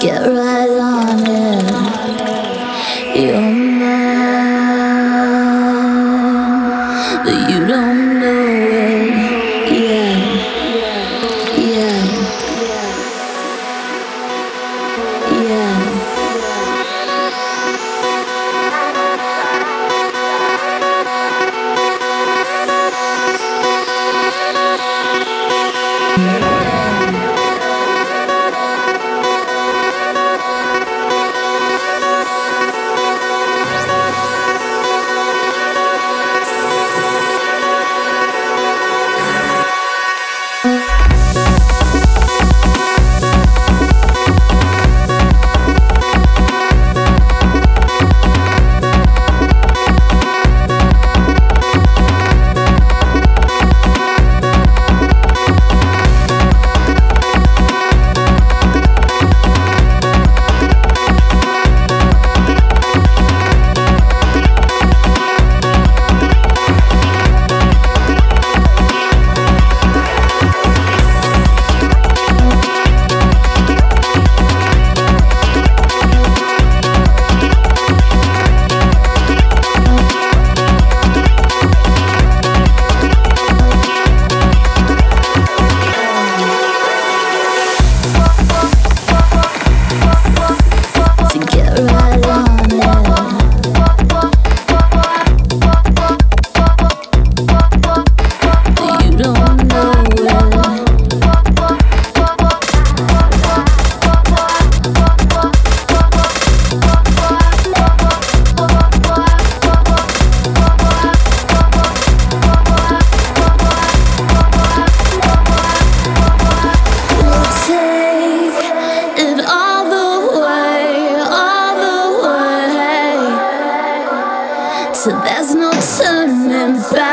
get right on it. You're mine, but you don't So there's no turning back.